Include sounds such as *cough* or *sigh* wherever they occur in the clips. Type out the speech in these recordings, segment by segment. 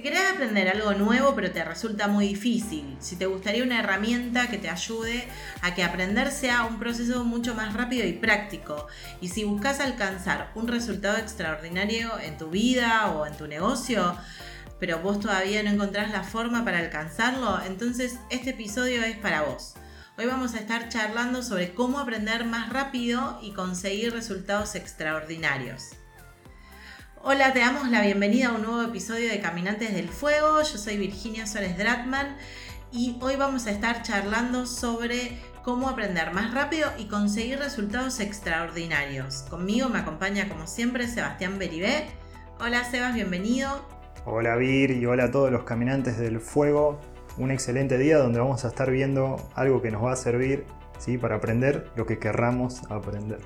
Si querés aprender algo nuevo pero te resulta muy difícil, si te gustaría una herramienta que te ayude a que aprender sea un proceso mucho más rápido y práctico, y si buscas alcanzar un resultado extraordinario en tu vida o en tu negocio, pero vos todavía no encontrás la forma para alcanzarlo, entonces este episodio es para vos. Hoy vamos a estar charlando sobre cómo aprender más rápido y conseguir resultados extraordinarios. Hola, te damos la bienvenida a un nuevo episodio de Caminantes del Fuego. Yo soy Virginia Suárez Dratman y hoy vamos a estar charlando sobre cómo aprender más rápido y conseguir resultados extraordinarios. Conmigo me acompaña como siempre Sebastián Beribé. Hola Sebas, bienvenido. Hola Vir y hola a todos los caminantes del fuego. Un excelente día donde vamos a estar viendo algo que nos va a servir ¿sí? para aprender lo que querramos aprender.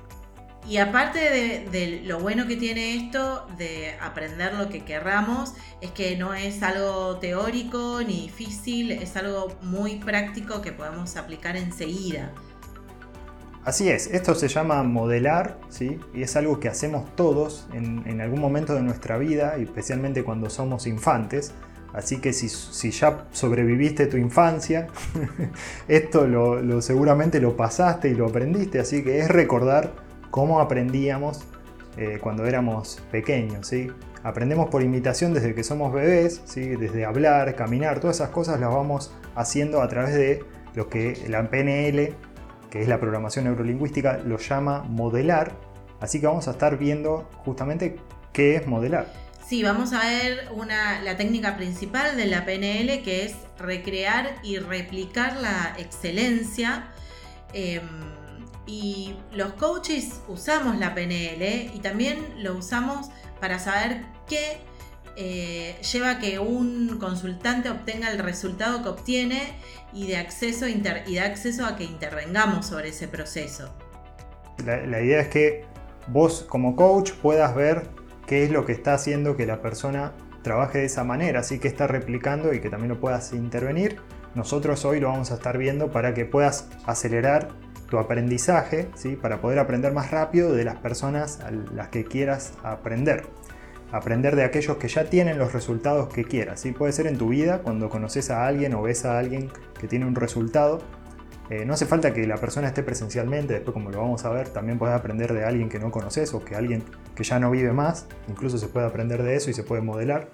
Y aparte de, lo bueno que tiene esto de aprender lo que querramos, es que no es algo teórico ni difícil, es algo muy práctico que podemos aplicar enseguida. Así es, esto se llama modelar, ¿sí? y es algo que hacemos todos en, algún momento de nuestra vida, especialmente cuando somos infantes. Así que si, ya sobreviviste tu infancia, *laughs* esto lo, seguramente lo pasaste y lo aprendiste, así que es recordar cómo aprendíamos eh, cuando éramos pequeños. ¿sí? Aprendemos por imitación desde que somos bebés, ¿sí? desde hablar, caminar, todas esas cosas las vamos haciendo a través de lo que la PNL, que es la programación neurolingüística, lo llama modelar. Así que vamos a estar viendo justamente qué es modelar. Sí, vamos a ver una, la técnica principal de la PNL, que es recrear y replicar la excelencia. Em, y los coaches usamos la PNL y también lo usamos para saber qué eh, lleva a que un consultante obtenga el resultado que obtiene y de acceso, y da acceso a que intervengamos sobre ese proceso. La, idea es que vos como coach puedas ver qué es lo que está haciendo que la persona trabaje de esa manera, así que está replicando y que también lo puedas intervenir. Nosotros hoy lo vamos a estar viendo para que puedas acelerar tu aprendizaje, ¿sí? para poder aprender más rápido de las personas a las que quieras aprender. Aprender de aquellos que ya tienen los resultados que quieras. ¿sí? Puede ser en tu vida, cuando conoces a alguien o ves a alguien que tiene un resultado. Eh, no hace falta que la persona esté presencialmente, después como lo vamos a ver, también puedes aprender de alguien que no conoces o que alguien que ya no vive más, incluso se puede aprender de eso y se puede modelar.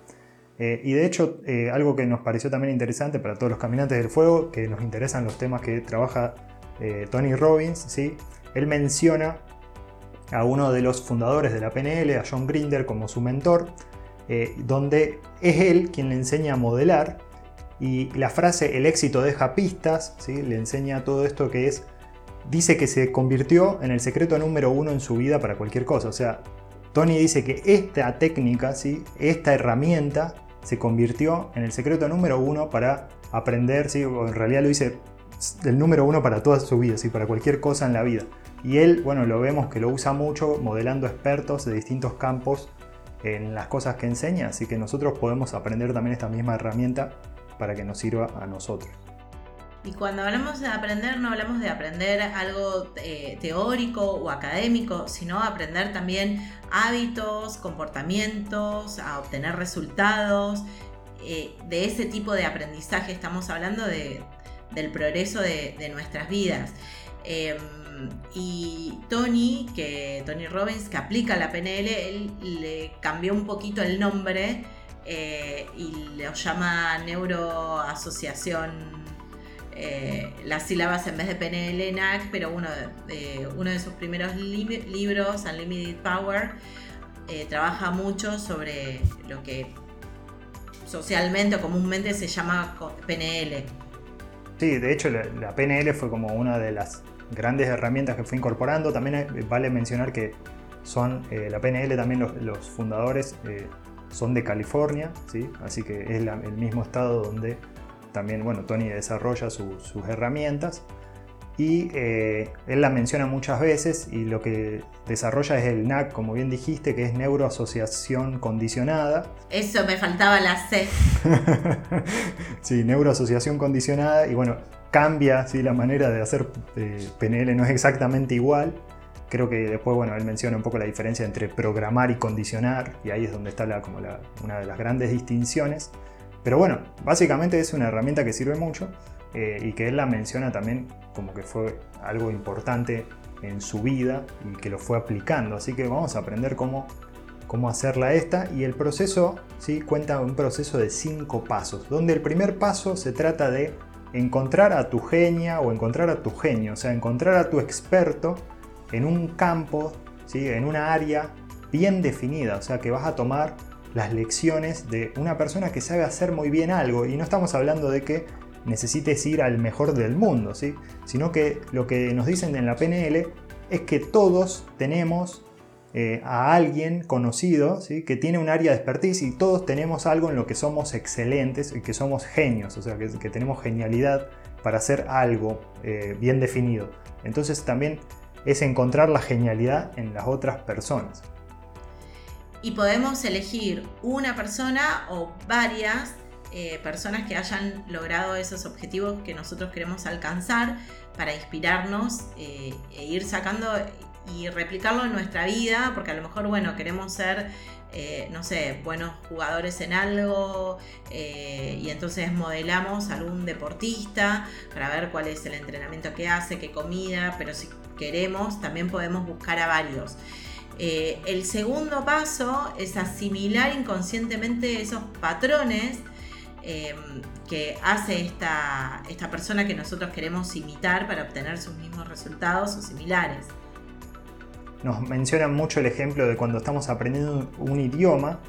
Eh, y de hecho, eh, algo que nos pareció también interesante para todos los caminantes del fuego, que nos interesan los temas que trabaja eh, Tony Robbins, ¿sí? él menciona a uno de los fundadores de la PNL, a John Grinder, como su mentor, eh, donde es él quien le enseña a modelar y la frase el éxito deja pistas, ¿sí? le enseña todo esto que es, dice que se convirtió en el secreto número uno en su vida para cualquier cosa. O sea, Tony dice que esta técnica, ¿sí? esta herramienta, se convirtió en el secreto número uno para aprender, ¿sí? o en realidad lo dice el número uno para toda su vida, ¿sí? para cualquier cosa en la vida. Y él, bueno, lo vemos que lo usa mucho modelando expertos de distintos campos en las cosas que enseña, así que nosotros podemos aprender también esta misma herramienta para que nos sirva a nosotros. Y cuando hablamos de aprender, no hablamos de aprender algo eh, teórico o académico, sino aprender también hábitos, comportamientos, a obtener resultados. Eh, de ese tipo de aprendizaje estamos hablando de, del progreso de, nuestras vidas. Em, y Tony, que Tony Robbins, que aplica la PNL, él le cambió un poquito el nombre eh, y lo llama Neuroasociación. Eh, las sílabas en vez de PNL, NAC, pero uno de, uno de sus primeros libros, Unlimited Power, eh, trabaja mucho sobre lo que socialmente o comúnmente se llama PNL, Sí, de hecho la, PNL fue como una de las grandes herramientas que fue incorporando. También eh, vale mencionar que son eh, la PNL, también los, fundadores eh, son de California, ¿sí? así que es el mismo estado donde también bueno, Tony desarrolla sus herramientas y él la menciona muchas veces y lo que desarrolla es el NAC, como bien dijiste, que es neuroasociación condicionada. Eso me faltaba la C. *laughs* sí, neuroasociación condicionada y bueno, cambia ¿sí? la manera de hacer eh, PNL, no es exactamente igual, Creo que después, bueno, él menciona un poco la diferencia entre programar y condicionar, y ahí es donde está la, como una de las grandes distinciones. Pero bueno, básicamente es una herramienta que sirve mucho eh, y que él la menciona también como que fue algo importante en su vida y que lo fue aplicando. Así que vamos a aprender cómo, cómo hacerla esta. Y el proceso, ¿sí? cuenta un proceso de cinco pasos, donde el primer paso se trata de encontrar a tu genia o encontrar a tu genio, o sea, encontrar a tu experto en un campo, ¿sí? en una área bien definida, o sea que vas a tomar las lecciones de una persona que sabe hacer muy bien algo y no estamos hablando de que necesites ir al mejor del mundo, ¿sí? sino que lo que nos dicen en la PNL es que todos tenemos eh, a alguien conocido ¿sí? que tiene un área de expertise y todos tenemos algo en lo que somos excelentes y que somos genios, o sea, que, tenemos genialidad para hacer algo eh, bien definido. Entonces también es encontrar la genialidad en las otras personas. Y podemos elegir una persona o varias eh, personas que hayan logrado esos objetivos que nosotros queremos alcanzar para inspirarnos eh, e ir sacando y replicarlo en nuestra vida, porque a lo mejor, bueno, queremos ser, eh, no sé, buenos jugadores en algo y entonces modelamos a algún deportista para ver cuál es el entrenamiento que hace, qué comida, pero si queremos, también podemos buscar a varios. El segundo paso es asimilar inconscientemente esos patrones eh, que hace esta, esta persona que nosotros queremos imitar para obtener sus mismos resultados o similares. Nos mencionan mucho el ejemplo de cuando estamos aprendiendo un idioma,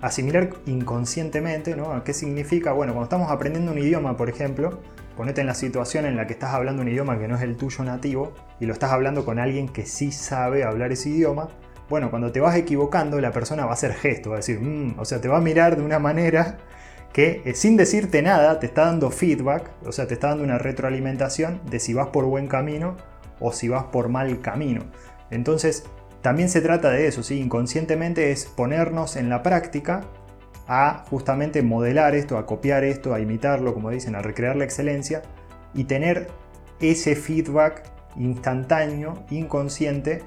asimilar inconscientemente, ¿no? ¿Qué significa? Bueno, cuando estamos aprendiendo un idioma, por ejemplo, Ponete en la situación en la que estás hablando un idioma que no es el tuyo nativo y lo estás hablando con alguien que sí sabe hablar ese idioma. Bueno, cuando te vas equivocando, la persona va a hacer gesto, va a decir, mm", o sea, te va a mirar de una manera que eh, sin decirte nada te está dando feedback, o sea, te está dando una retroalimentación de si vas por buen camino o si vas por mal camino. Entonces, también se trata de eso, ¿sí? inconscientemente es ponernos en la práctica a justamente modelar esto, a copiar esto, a imitarlo, como dicen, a recrear la excelencia y tener ese feedback instantáneo, inconsciente,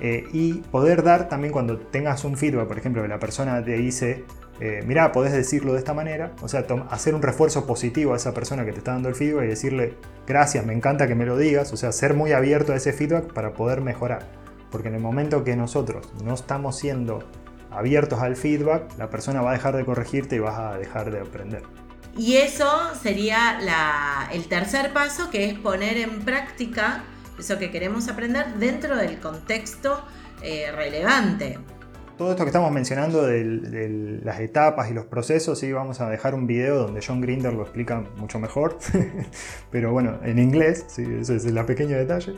eh, y poder dar también cuando tengas un feedback, por ejemplo, que la persona te dice, eh, mira, podés decirlo de esta manera, o sea, hacer un refuerzo positivo a esa persona que te está dando el feedback y decirle, gracias, me encanta que me lo digas, o sea, ser muy abierto a ese feedback para poder mejorar. Porque en el momento que nosotros no estamos siendo abiertos al feedback, la persona va a dejar de corregirte y vas a dejar de aprender. Y eso sería el tercer paso, que es poner en práctica eso que queremos aprender dentro del contexto eh, relevante todo esto que estamos mencionando de, las etapas y los procesos, sí, vamos a dejar un video donde John Grinder lo explica mucho mejor, *laughs* pero bueno, en inglés, sí, es el pequeño detalle.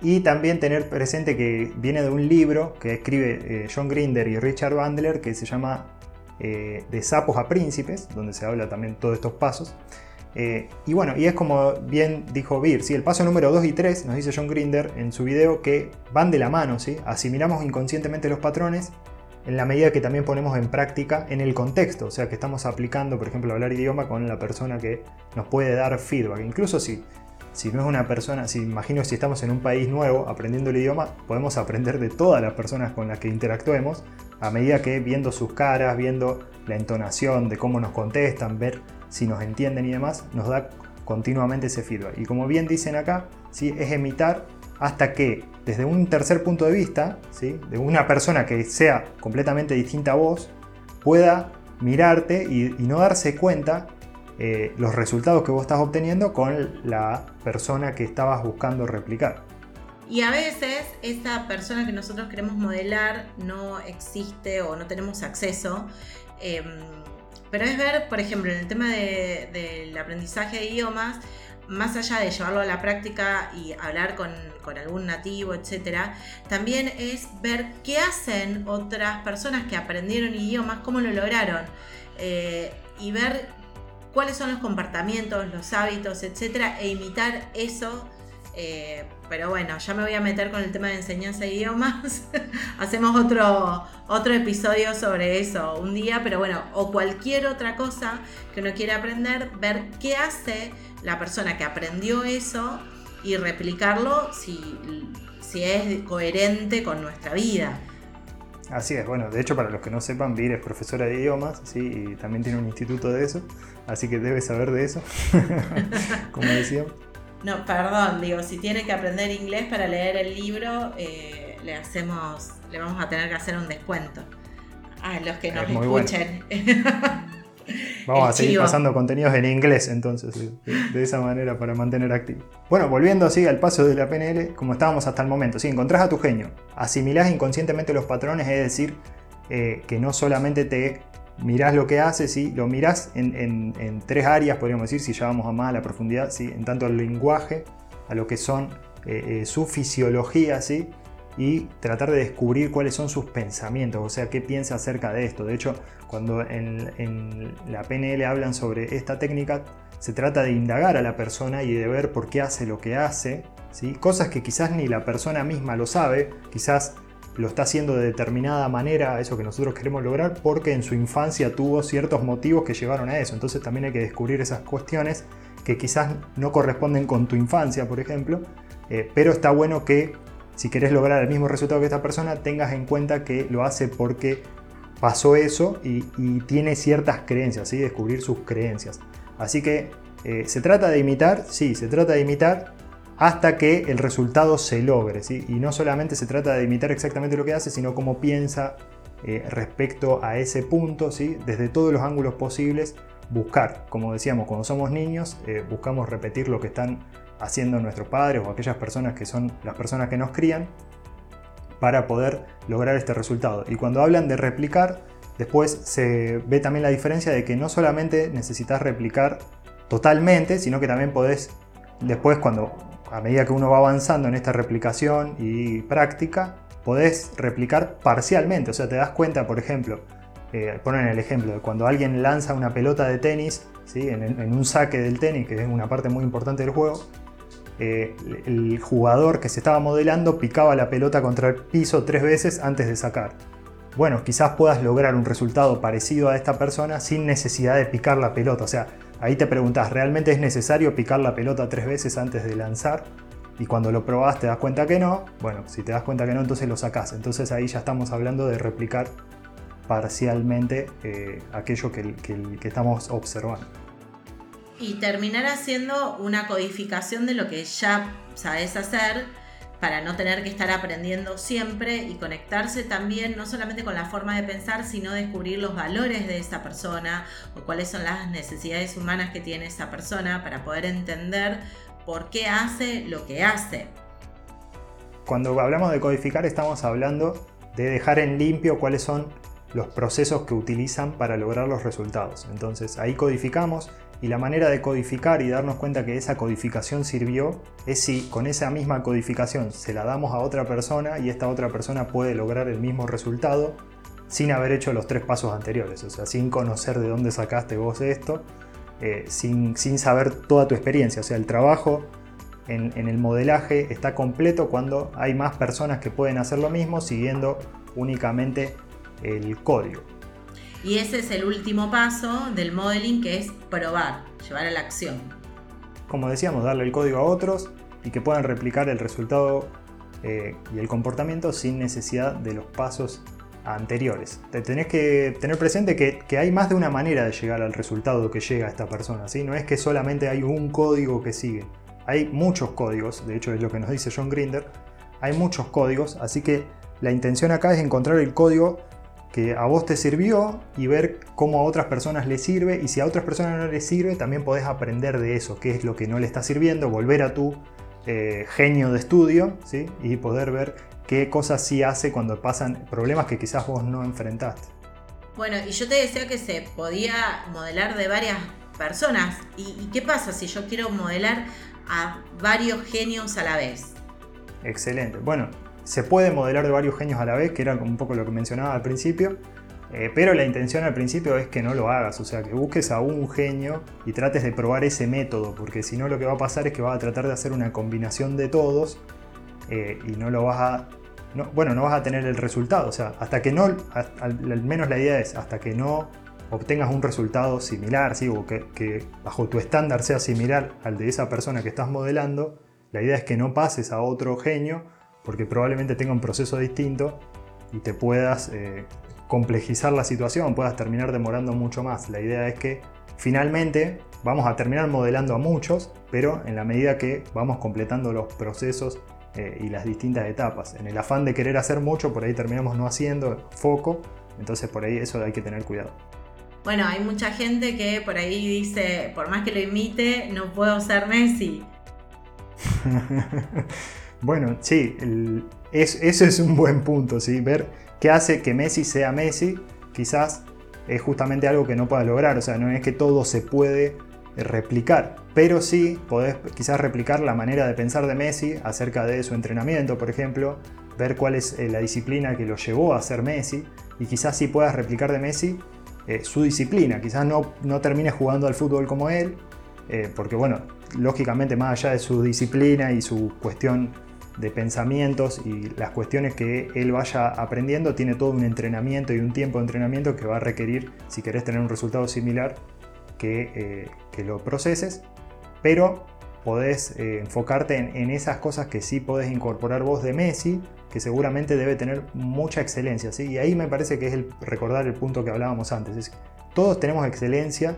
Y también tener presente que viene de un libro que escribe eh, John Grinder y Richard Bandler que se llama eh, De sapos a príncipes, donde se habla también todos estos pasos. Eh, y bueno, y es como bien dijo Beer, ¿sí? el paso número 2 y 3 nos dice John Grinder en su video que van de la mano, ¿sí? asimilamos inconscientemente los patrones en la medida que también ponemos en práctica en el contexto, o sea que estamos aplicando, por ejemplo, hablar idioma con la persona que nos puede dar feedback. Incluso si, si no es una persona, si imagino si estamos en un país nuevo aprendiendo el idioma, podemos aprender de todas las personas con las que interactuemos, a medida que viendo sus caras, viendo la entonación de cómo nos contestan, ver si nos entienden y demás, nos da continuamente ese feedback. Y como bien dicen acá, ¿sí? es imitar hasta que desde un tercer punto de vista, de una persona que sea completamente distinta a vos, pueda mirarte y, no darse cuenta eh, los resultados que vos estás obteniendo con la persona que estabas buscando replicar. Y a veces esa persona que nosotros queremos modelar no existe o no tenemos acceso. Em, pero es ver, por ejemplo, en el tema del aprendizaje de idiomas, más allá de llevarlo a la práctica y hablar con, algún nativo, etcétera, también es ver qué hacen otras personas que aprendieron idiomas, cómo lo lograron, eh, y ver cuáles son los comportamientos, los hábitos, etcétera, e imitar eso. Eh, pero bueno, ya me voy a meter con el tema de enseñanza de idiomas. *laughs* Hacemos otro, otro episodio sobre eso un día, pero bueno, o cualquier otra cosa que uno quiera aprender, ver qué hace la persona que aprendió eso y replicarlo si, si es coherente con nuestra vida. Así es, bueno, de hecho para los que no sepan, Vir es profesora de idiomas, ¿sí? y también tiene un instituto de eso, así que debe saber de eso, *laughs* como decíamos. No, perdón, digo, si tiene que aprender inglés para leer el libro, eh, le hacemos, le vamos a tener que hacer un descuento. A los que nos escuchen. *laughs* Vamos a seguir pasando contenidos en inglés entonces, de, esa manera para mantener activo. Bueno, volviendo así al paso de la PNL, como estábamos hasta el momento, si encontrás a tu genio, asimilás inconscientemente los patrones, es decir, eh, que no solamente te mirás lo que hace, ¿sí? lo mirás en, tres áreas, podríamos decir, si ya vamos a más a la profundidad, ¿sí? en tanto al lenguaje, a lo que son eh, eh, su fisiología, ¿sí? y tratar de descubrir cuáles son sus pensamientos, o sea, qué piensa acerca de esto. De hecho, cuando en, la PNL hablan sobre esta técnica, se trata de indagar a la persona y de ver por qué hace lo que hace, ¿sí? cosas que quizás ni la persona misma lo sabe, quizás lo está haciendo de determinada manera, eso que nosotros queremos lograr, porque en su infancia tuvo ciertos motivos que llevaron a eso. Entonces también hay que descubrir esas cuestiones que quizás no corresponden con tu infancia, por ejemplo, eh, pero está bueno que si querés lograr el mismo resultado que esta persona, tengas en cuenta que lo hace porque pasó eso y, tiene ciertas creencias, ¿sí? descubrir sus creencias. Así que eh, se trata de imitar, sí, se trata de imitar hasta que el resultado se logre. ¿sí? Y no solamente se trata de imitar exactamente lo que hace, sino cómo piensa eh, respecto a ese punto, ¿sí? desde todos los ángulos posibles, buscar. Como decíamos, cuando somos niños, eh, buscamos repetir lo que están haciendo nuestros padres o aquellas personas que son las personas que nos crían para poder lograr este resultado. Y cuando hablan de replicar, después se ve también la diferencia de que no solamente necesitas replicar totalmente, sino que también podés, después cuando a medida que uno va avanzando en esta replicación y práctica, podés replicar parcialmente. O sea, te das cuenta, por ejemplo, eh, ponen el ejemplo de cuando alguien lanza una pelota de tenis ¿sí? en, un saque del tenis, que es una parte muy importante del juego, eh, el jugador que se estaba modelando picaba la pelota contra el piso tres veces antes de sacar. Bueno, quizás puedas lograr un resultado parecido a esta persona sin necesidad de picar la pelota. O sea, ahí te preguntas, ¿realmente es necesario picar la pelota tres veces antes de lanzar? Y cuando lo probás te das cuenta que no. Bueno, si te das cuenta que no, entonces lo sacás. Entonces ahí ya estamos hablando de replicar parcialmente eh, aquello que estamos observando y terminar haciendo una codificación de lo que ya sabes hacer para no tener que estar aprendiendo siempre y conectarse también no solamente con la forma de pensar, sino descubrir los valores de esa persona o cuáles son las necesidades humanas que tiene esa persona para poder entender por qué hace lo que hace. Cuando hablamos de codificar estamos hablando de dejar en limpio cuáles son los procesos que utilizan para lograr los resultados. Entonces ahí codificamos y la manera de codificar y darnos cuenta que esa codificación sirvió es si con esa misma codificación se la damos a otra persona y esta otra persona puede lograr el mismo resultado sin haber hecho los tres pasos anteriores, o sea, sin conocer de dónde sacaste vos esto, eh, sin, saber toda tu experiencia, o sea, el trabajo en el modelaje está completo cuando hay más personas que pueden hacer lo mismo siguiendo únicamente el código. Y ese es el último paso del modeling que es probar, llevar a la acción. Como decíamos, darle el código a otros y que puedan replicar el resultado eh, y el comportamiento sin necesidad de los pasos anteriores. Te tenés que tener presente que, hay más de una manera de llegar al resultado que llega a esta persona. ¿sí? No es que solamente hay un código que sigue. Hay muchos códigos, de hecho es lo que nos dice John Grinder. Hay muchos códigos, así que la intención acá es encontrar el código que a vos te sirvió y ver cómo a otras personas les sirve y si a otras personas no les sirve también podés aprender de eso, qué es lo que no le está sirviendo, volver a tu eh, genio de estudio ¿sí? y poder ver qué cosas sí hace cuando pasan problemas que quizás vos no enfrentaste. Bueno, y yo te decía que se podía modelar de varias personas. ¿Y, qué pasa si yo quiero modelar a varios genios a la vez? Excelente. Bueno, se puede modelar de varios genios a la vez, que era un poco lo que mencionaba al principio, eh, pero la intención al principio es que no lo hagas, o sea, que busques a un genio y trates de probar ese método, porque si no lo que va a pasar es que vas a tratar de hacer una combinación de todos eh, y no lo vas a... bueno, no vas a tener el resultado, o sea, hasta que no, al, menos la idea es, hasta que no obtengas un resultado similar, ¿sí? o que, que bajo tu estándar sea similar al de esa persona que estás modelando, la idea es que no pases a otro genio porque probablemente tenga un proceso distinto y te puedas eh, complejizar la situación, puedas terminar demorando mucho más. La idea es que finalmente vamos a terminar modelando a muchos, pero en la medida que vamos completando los procesos eh, y las distintas etapas. En el afán de querer hacer mucho, por ahí terminamos no haciendo foco, entonces por ahí eso hay que tener cuidado. Bueno, hay mucha gente que por ahí dice, por más que lo imite, no puedo ser Messi. *laughs* bueno, sí, eso es un buen punto, ¿sí? Ver qué hace que Messi sea Messi, quizás es justamente algo que no pueda lograr, o sea, no es que todo se puede replicar, pero sí podés quizás replicar la manera de pensar de Messi acerca de su entrenamiento, por ejemplo, ver cuál es eh, la disciplina que lo llevó a ser Messi, y quizás sí puedas replicar de Messi eh, su disciplina, quizás no, no jugando al fútbol como él, eh, porque bueno, lógicamente más allá de su disciplina y su cuestión de pensamientos y las cuestiones que él vaya aprendiendo, tiene todo un entrenamiento y un tiempo de entrenamiento que va a requerir, si querés tener un resultado similar, que, eh, lo proceses, pero podés eh, enfocarte en, esas cosas que sí podés incorporar vos de Messi, que seguramente debe tener mucha excelencia. ¿sí? Y ahí me parece que es el, recordar el punto que hablábamos antes. todos tenemos excelencia,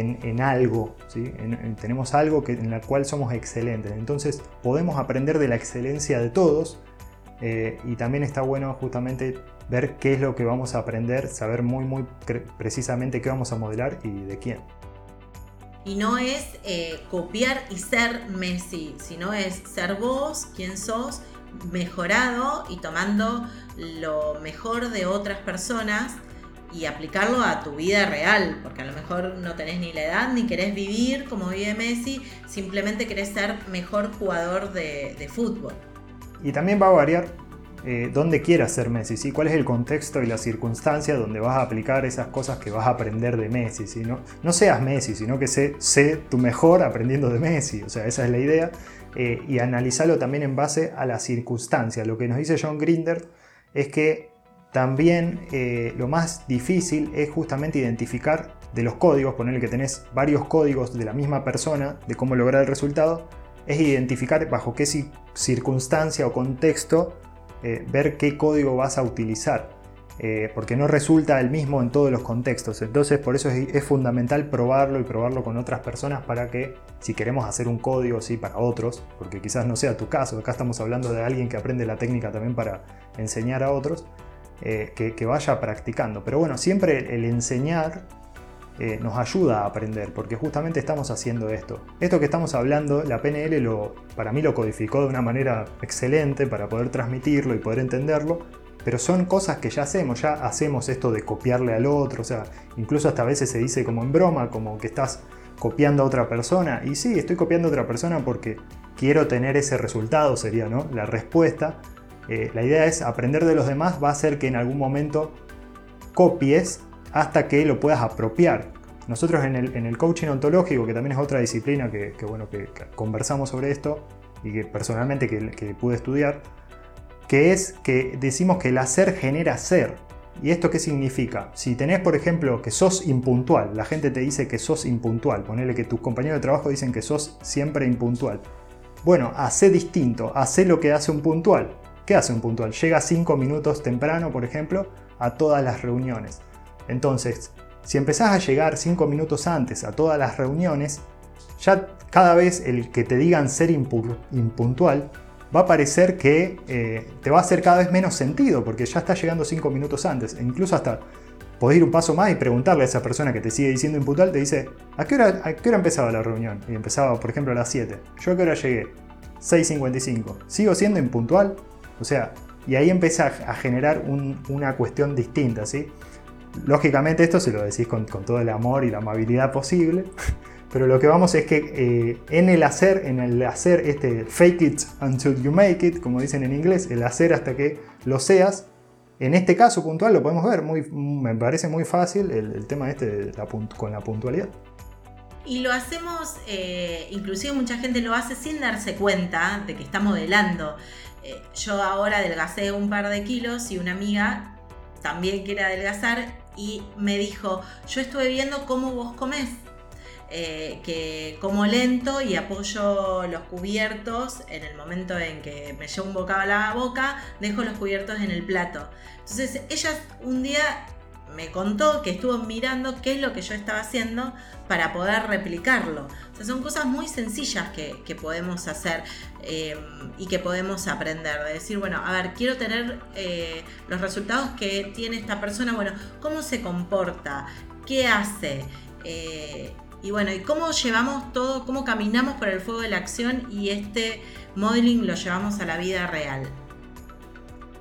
en, algo, ¿sí? tenemos algo que, en el cual somos excelentes. Entonces podemos aprender de la excelencia de todos eh, y también está bueno justamente ver qué es lo que vamos a aprender, saber muy muy precisamente qué vamos a modelar y de quién. Y no es eh, copiar y ser Messi, sino es ser vos, quien sos, mejorado y tomando lo mejor de otras personas y aplicarlo a tu vida real, porque a lo mejor no tenés ni la edad ni querés vivir como vive Messi, simplemente querés ser mejor jugador de, fútbol. Y también va a variar eh, dónde quieras ser Messi, ¿sí? cuál es el contexto y la circunstancia donde vas a aplicar esas cosas que vas a aprender de Messi. ¿sí? No, no seas Messi, sino que sé, sé, tu mejor aprendiendo de Messi, o sea, esa es la idea. Eh, y analizarlo también en base a la circunstancia. Lo que nos dice John Grinder es que también eh, lo más difícil es justamente identificar de los códigos, ponerle que tenés varios códigos de la misma persona de cómo lograr el resultado, es identificar bajo qué circunstancia o contexto eh, ver qué código vas a utilizar. Eh, porque no resulta el mismo en todos los contextos. Entonces por eso es, fundamental probarlo y probarlo con otras personas para que si queremos hacer un código sí para otros, porque quizás no sea tu caso, acá estamos hablando de alguien que aprende la técnica también para enseñar a otros, eh, que, vaya practicando. Pero bueno, siempre el enseñar eh, nos ayuda a aprender, porque justamente estamos haciendo esto. Esto que estamos hablando, la PNL lo, para mí lo codificó de una manera excelente para poder transmitirlo y poder entenderlo, pero son cosas que ya hacemos, ya hacemos esto de copiarle al otro, o sea, incluso hasta a veces se dice como en broma, como que estás copiando a otra persona, y sí, estoy copiando a otra persona porque quiero tener ese resultado, sería ¿no? la respuesta, eh, la idea es aprender de los demás va a hacer que en algún momento copies hasta que lo puedas apropiar. Nosotros en el, coaching ontológico, que también es otra disciplina que, bueno, que, conversamos sobre esto y que personalmente que, pude estudiar, que es que decimos que el hacer genera ser. ¿Y esto qué significa? Si tenés, por ejemplo, que sos impuntual, la gente te dice que sos impuntual, ponele que tus compañeros de trabajo dicen que sos siempre impuntual. Bueno, hace distinto, hace lo que hace un puntual. ¿Qué hace un puntual? Llega 5 minutos temprano, por ejemplo, a todas las reuniones. Entonces, si empezás a llegar 5 minutos antes a todas las reuniones, ya cada vez el que te digan ser impuntual va a parecer que eh, te va a hacer cada vez menos sentido, porque ya estás llegando 5 minutos antes. E incluso hasta podés ir un paso más y preguntarle a esa persona que te sigue diciendo impuntual, te dice, ¿a qué hora, a qué hora empezaba la reunión? Y empezaba, por ejemplo, a las 7. ¿Yo a qué hora llegué? 6.55. ¿Sigo siendo impuntual? O sea, y ahí empieza a generar una cuestión distinta, ¿sí? Lógicamente esto se lo decís con, todo el amor y la amabilidad posible, *laughs* pero lo que vamos es que eh, en el hacer, en el hacer este fake it until you make it, como dicen en inglés, el hacer hasta que lo seas, en este caso puntual lo podemos ver, me parece muy fácil el, tema este con la puntualidad. Y lo hacemos, eh, inclusive mucha gente lo hace sin darse cuenta de que está modelando. Eh, yo ahora adelgacé un par de kilos y una amiga también quiere adelgazar y me dijo, yo estuve viendo cómo vos comés. eh, que como lento y apoyo los cubiertos en el momento en que me llevo un bocado a la boca, dejo los cubiertos en el plato. Entonces ella un día me contó que estuvo mirando qué es lo que yo estaba haciendo para poder replicarlo. O sea, son cosas muy sencillas que, podemos hacer eh, y que podemos aprender. De decir, bueno, a ver, quiero tener eh, los resultados que tiene esta persona. Bueno, ¿cómo se comporta? ¿Qué hace? Y bueno, y cómo llevamos todo, cómo caminamos por el fuego de la acción y este modeling lo llevamos a la vida real.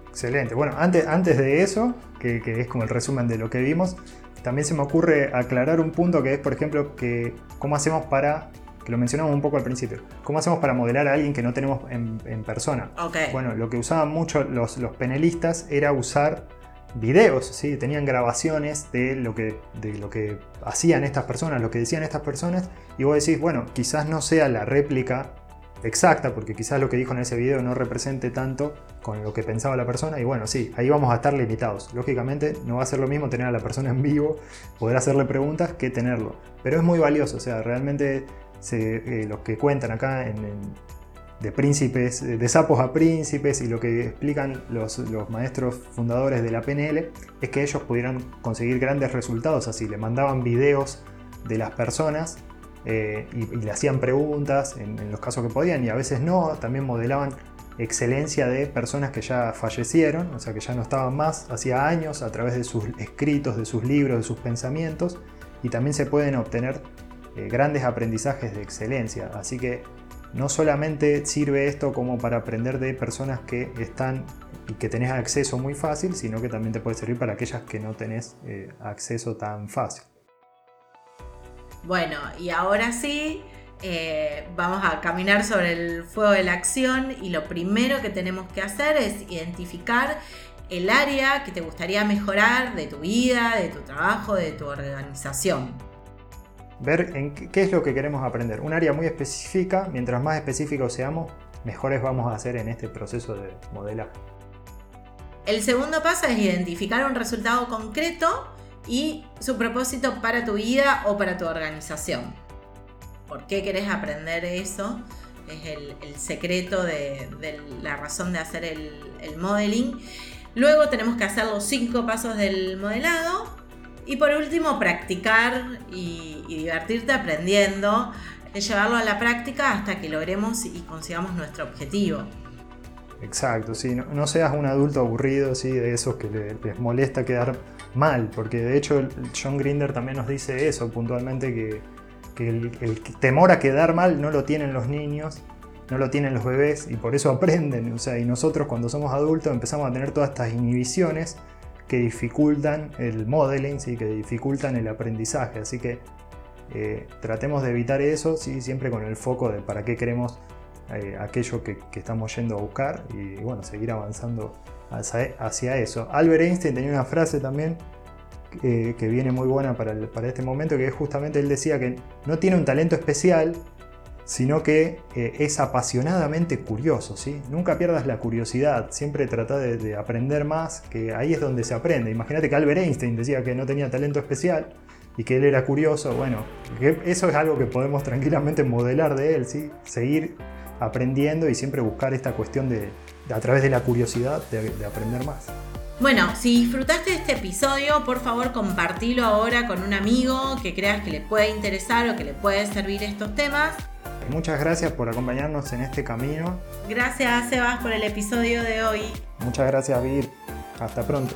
Excelente. Bueno, antes, antes de eso, que, es como el resumen de lo que vimos, también se me ocurre aclarar un punto que es, por ejemplo, que cómo hacemos para, que lo mencionamos un poco al principio, cómo hacemos para modelar a alguien que no tenemos en, persona. Bueno, lo que usaban mucho los, los penelistas era usar videos, ¿sí? tenían grabaciones de lo, que, de lo que hacían estas personas, lo que decían estas personas, y vos decís, bueno, quizás no sea la réplica exacta, porque quizás lo que dijo en ese video no represente tanto con lo que pensaba la persona, y bueno, sí, ahí vamos a estar limitados. Lógicamente no va a ser lo mismo tener a la persona en vivo, poder hacerle preguntas, que tenerlo, pero es muy valioso, o sea, realmente se, eh, los que cuentan acá en de príncipes, de sapos a príncipes y lo que explican los, maestros fundadores de la PNL es que ellos pudieran conseguir grandes resultados así, le mandaban videos de las personas eh, y, le hacían preguntas en, los casos que podían y a veces no, también modelaban excelencia de personas que ya fallecieron, o sea que ya no estaban más, hacía años, a través de sus escritos, de sus libros, de sus pensamientos, y también se pueden obtener eh, grandes aprendizajes de excelencia. Así que no solamente sirve esto como para aprender de personas que están y que tenés acceso muy fácil, sino que también te puede servir para aquellas que no tenés eh, acceso tan fácil. Bueno, y ahora sí, eh, vamos a caminar sobre el fuego de la acción y lo primero que tenemos que hacer es identificar el área que te gustaría mejorar de tu vida, de tu trabajo, de tu organización ver en qué es lo que queremos aprender. Un área muy específica, mientras más específicos seamos, mejores vamos a hacer en este proceso de modelaje. El segundo paso es identificar un resultado concreto y su propósito para tu vida o para tu organización. ¿Por qué querés aprender eso? Es el, secreto de, la razón de hacer el, el modeling. Luego tenemos que hacer los cinco pasos del modelado y por último, practicar y, divertirte aprendiendo, llevarlo a la práctica hasta que logremos y consigamos nuestro objetivo. Exacto, sí, no, seas un adulto aburrido, ¿sí? de esos que les molesta quedar mal, porque de hecho John Grinder también nos dice eso puntualmente, que, el, temor a quedar mal no lo tienen los niños, no lo tienen los bebés y por eso aprenden, o sea, y nosotros cuando somos adultos empezamos a tener todas estas inhibiciones que dificultan el modeling, ¿sí? que dificultan el aprendizaje. Así que eh, tratemos de evitar eso, ¿sí? siempre con el foco de para qué queremos eh, aquello que, estamos yendo a buscar y bueno, seguir avanzando hacia, eso. Albert Einstein tenía una frase también eh, que viene muy buena para, para este momento, que es justamente él decía que no tiene un talento especial, sino que eh, es apasionadamente curioso, ¿sí? Nunca pierdas la curiosidad, siempre trata de, aprender más, que ahí es donde se aprende. Imagínate que Albert Einstein decía que no tenía talento especial y que él era curioso, bueno, eso es algo que podemos tranquilamente modelar de él, ¿sí? Seguir aprendiendo y siempre buscar esta cuestión de, a través de la curiosidad, de, de aprender más. Bueno, si disfrutaste de este episodio, por favor compartilo ahora con un amigo que creas que le puede interesar o que le puede servir estos temas. Muchas gracias por acompañarnos en este camino. Gracias, Sebas, por el episodio de hoy. Muchas gracias, Vir. Hasta pronto.